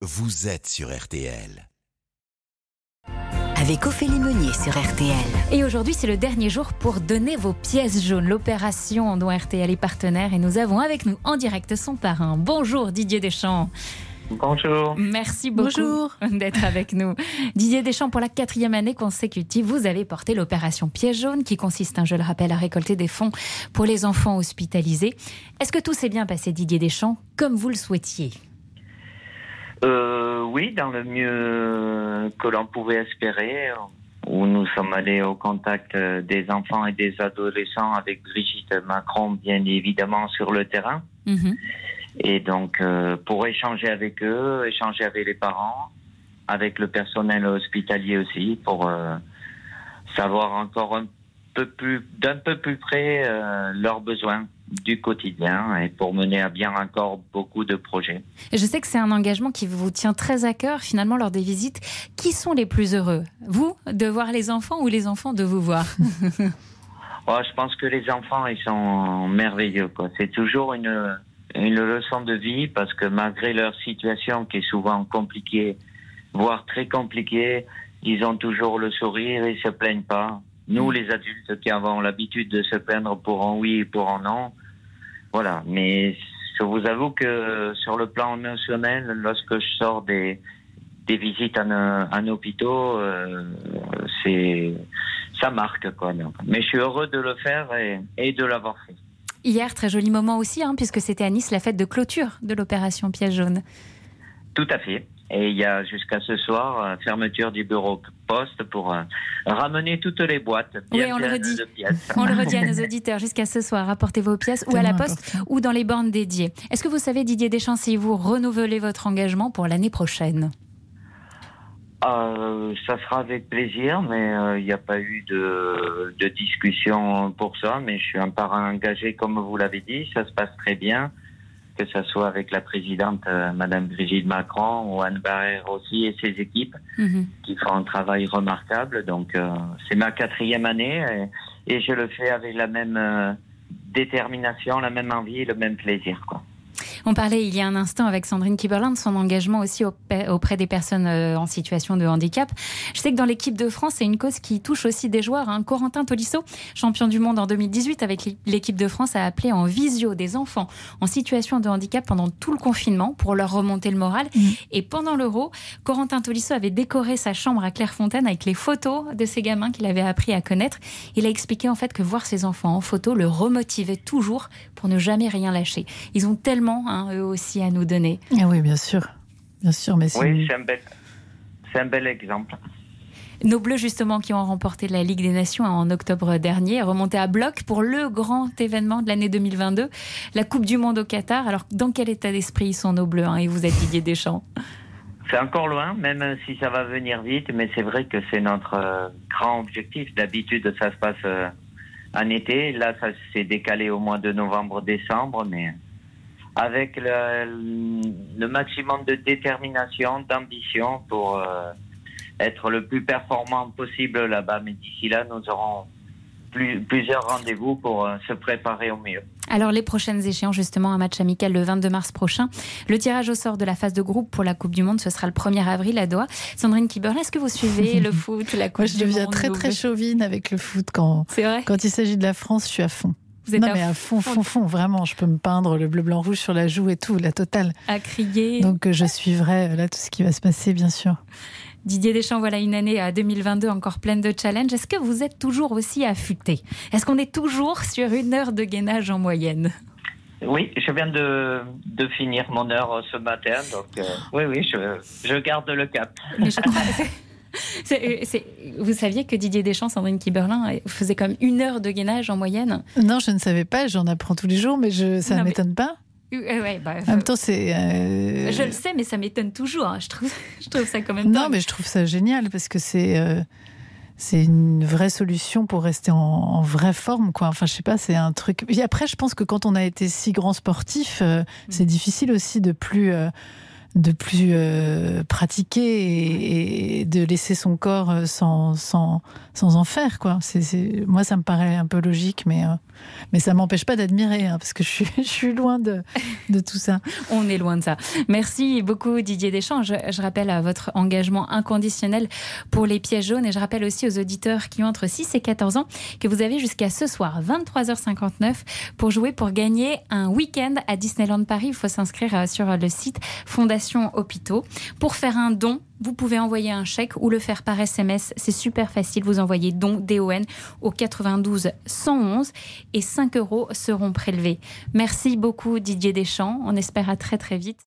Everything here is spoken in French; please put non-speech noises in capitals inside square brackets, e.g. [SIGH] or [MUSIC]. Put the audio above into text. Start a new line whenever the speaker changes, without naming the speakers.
vous êtes sur RTL.
Avec Ophélie Meunier sur RTL.
Et aujourd'hui, c'est le dernier jour pour donner vos pièces jaunes, l'opération dont RTL est partenaire. Et nous avons avec nous en direct son parrain. Bonjour Didier Deschamps.
Bonjour.
Merci beaucoup
Bonjour.
d'être avec nous. Didier Deschamps, pour la quatrième année consécutive, vous avez porté l'opération Pièce jaune qui consiste, hein, je le rappelle, à récolter des fonds pour les enfants hospitalisés. Est-ce que tout s'est bien passé, Didier Deschamps, comme vous le souhaitiez?
Euh, oui, dans le mieux que l'on pouvait espérer, où nous sommes allés au contact euh, des enfants et des adolescents avec Brigitte Macron, bien évidemment, sur le terrain.
Mhm.
Et donc, euh, pour échanger avec eux, échanger avec les parents, avec le personnel hospitalier aussi, pour euh, savoir encore un peu plus, d'un peu plus près leurs besoins du quotidien et pour mener à bien encore beaucoup de projets.
Je sais que c'est un engagement qui vous tient très à cœur, finalement, lors des visites. Qui sont les plus heureux? Vous, de voir les enfants ou les enfants de vous voir? [LAUGHS]
Oh, je pense que les enfants, ils sont merveilleux. C'est toujours une, une leçon de vie parce que malgré leur situation qui est souvent compliquée, voire très compliquée, ils ont toujours le sourire et se plaignent pas. Nous, les adultes qui avons l'habitude de se plaindre pour un oui et pour un non, voilà. Mais je vous avoue que sur le plan émotionnel, lorsque je sors des, des visites en, en hôpitaux, euh, c'est ça marque quoi. donc. Mais je suis heureux de le faire et, et de l'avoir fait.
Hier, très joli moment aussi, hein, puisque c'était à Nice la fête de clôture de l'opération Pièce jaune.
Tout à fait. Et il y a jusqu'à ce soir euh, fermeture du bureau poste pour euh, ramener toutes les boîtes. bien
Oui, on le redit. On le redit à [LAUGHS] nos auditeurs jusqu'à ce soir. Rapportez vos pièces ou à la poste ou dans les bornes dédiées. Est-ce que vous savez, Didier Deschamps, si vous renouvelez votre engagement pour l'année prochaine?
Euh, ça sera avec plaisir, mais euh, il n'y a pas eu de, de discussion pour ça. Mais je suis un parrain engagé, comme vous l'avez dit. Ça se passe très bien, que ce soit avec la présidente, euh, Madame Brigitte Macron, ou Anne Barrère aussi, et ses équipes,
Mhm.
qui font un travail remarquable. Donc, euh, c'est ma quatrième année, et, et je le fais avec la même euh, détermination, la même envie, et le même plaisir. Quoi.
On parlait il y a un instant avec Sandrine Kiberlin de son engagement aussi auprès des personnes euh, en situation de handicap. Je sais que dans l'équipe de France, c'est une cause qui touche aussi des joueurs. hein. Corentin Tolisso, champion du monde en 2018 avec l'é- l'équipe de France, a appelé en visio des enfants en situation de handicap pendant tout le confinement pour leur remonter le moral. Et pendant l'Euro, Corentin Tolisso avait décoré sa chambre à Clairefontaine avec les photos de ces gamins qu'il avait appris à connaître. Il a expliqué en fait que voir ses enfants en photo le remotivait toujours pour ne jamais rien lâcher. Ils ont tellement, hein, eux aussi, à nous donner.
Ah oui, bien sûr. Bien sûr, mais c'est.
Oui, c'est un bel, c'est un bel exemple.
Nos Bleus, justement, qui ont remporté la Ligue des Nations hein, en octobre dernier, remonté à bloc pour le grand événement de l'année 2022, la Coupe du Monde au Qatar. Alors, dans quel état d'esprit sont nos Bleus hein, Et vous êtes Didier Deschamps?
C'est encore loin, même si ça va venir vite, mais c'est vrai que c'est notre euh, grand objectif. D'habitude, ça se passe euh, en été. Là, ça s'est décalé au mois de novembre-décembre, mais avec le, le maximum de détermination, d'ambition pour euh, être le plus performant possible là-bas. Mais d'ici là, nous aurons plus- plusieurs rendez-vous pour euh, se préparer au mieux.
Alors, les prochaines échéances, justement, un match amical le 22 mars prochain. Le tirage au sort de la phase de groupe pour la Coupe du Monde, ce sera le 1er avril à Doha. Sandrine Kiberlin, est-ce que vous suivez le [LAUGHS] foot, la Coupe
Moi, je
du
deviens
Monde
très, très chauvine avec le foot quand, quand il s'agit de la France, je suis à fond.
Vous êtes
non,
à
mais à fond, fond, fond, vraiment. Je peux me peindre le bleu, blanc, rouge sur la joue et tout, la totale.
à crier.
Donc, euh, je suivrai euh, là tout ce qui va se passer, bien sûr.
Didier Deschamps, voilà une année à 2022 encore pleine de challenges. Est-ce que vous êtes toujours aussi affûté? Est-ce qu'on est toujours sur une heure de gainage en moyenne?
Oui, je viens de, de finir mon heure euh, ce matin, donc euh, oui, oui, je, je garde le cap.
Mais je crois- vous saviez que Didier Deschamps, Sandrine Kiberlin, faisait comme une heure de gainage en moyenne
Non, je ne savais pas, j'en apprends tous les jours, mais je, ça ne
mais-
m'étonne pas.
Euh, ouais, bah,
En même temps, c'est. euh,
Je le sais, mais ça m'étonne toujours. hein. Je, trouve, [LAUGHS] je trouve ça quand même
Non,
dingue.
mais je trouve ça génial parce que c'est. euh, C'est une vraie solution pour rester en, en vraie forme, quoi. Enfin, je sais pas, c'est un truc. Et après, je pense que quand on a été si grand sportif, euh, c'est difficile aussi de plus, euh, de plus euh, pratiquer et, de laisser son corps euh, sans, sans, sans en faire. Quoi. C'est, moi, ça me paraît un peu logique, mais, euh, mais ça m'empêche pas d'admirer, hein, parce que je suis, [LAUGHS] je suis loin de, de tout ça.
On est loin de ça. Merci beaucoup Didier Deschamps. Je, rappelle à votre engagement inconditionnel pour les pièges jaunes et je rappelle aussi aux auditeurs qui ont entre 6 et 14 ans que vous avez jusqu'à ce soir, 23h59, pour jouer pour gagner un week-end à Disneyland Paris. Il faut s'inscrire sur le site Hôpitaux. Pour faire un don, vous pouvez envoyer un chèque ou le faire par SMS. C'est super facile. Vous envoyez don DON au 92 111 et 5 euros seront prélevés. Merci beaucoup Didier Deschamps. On espère à très très vite.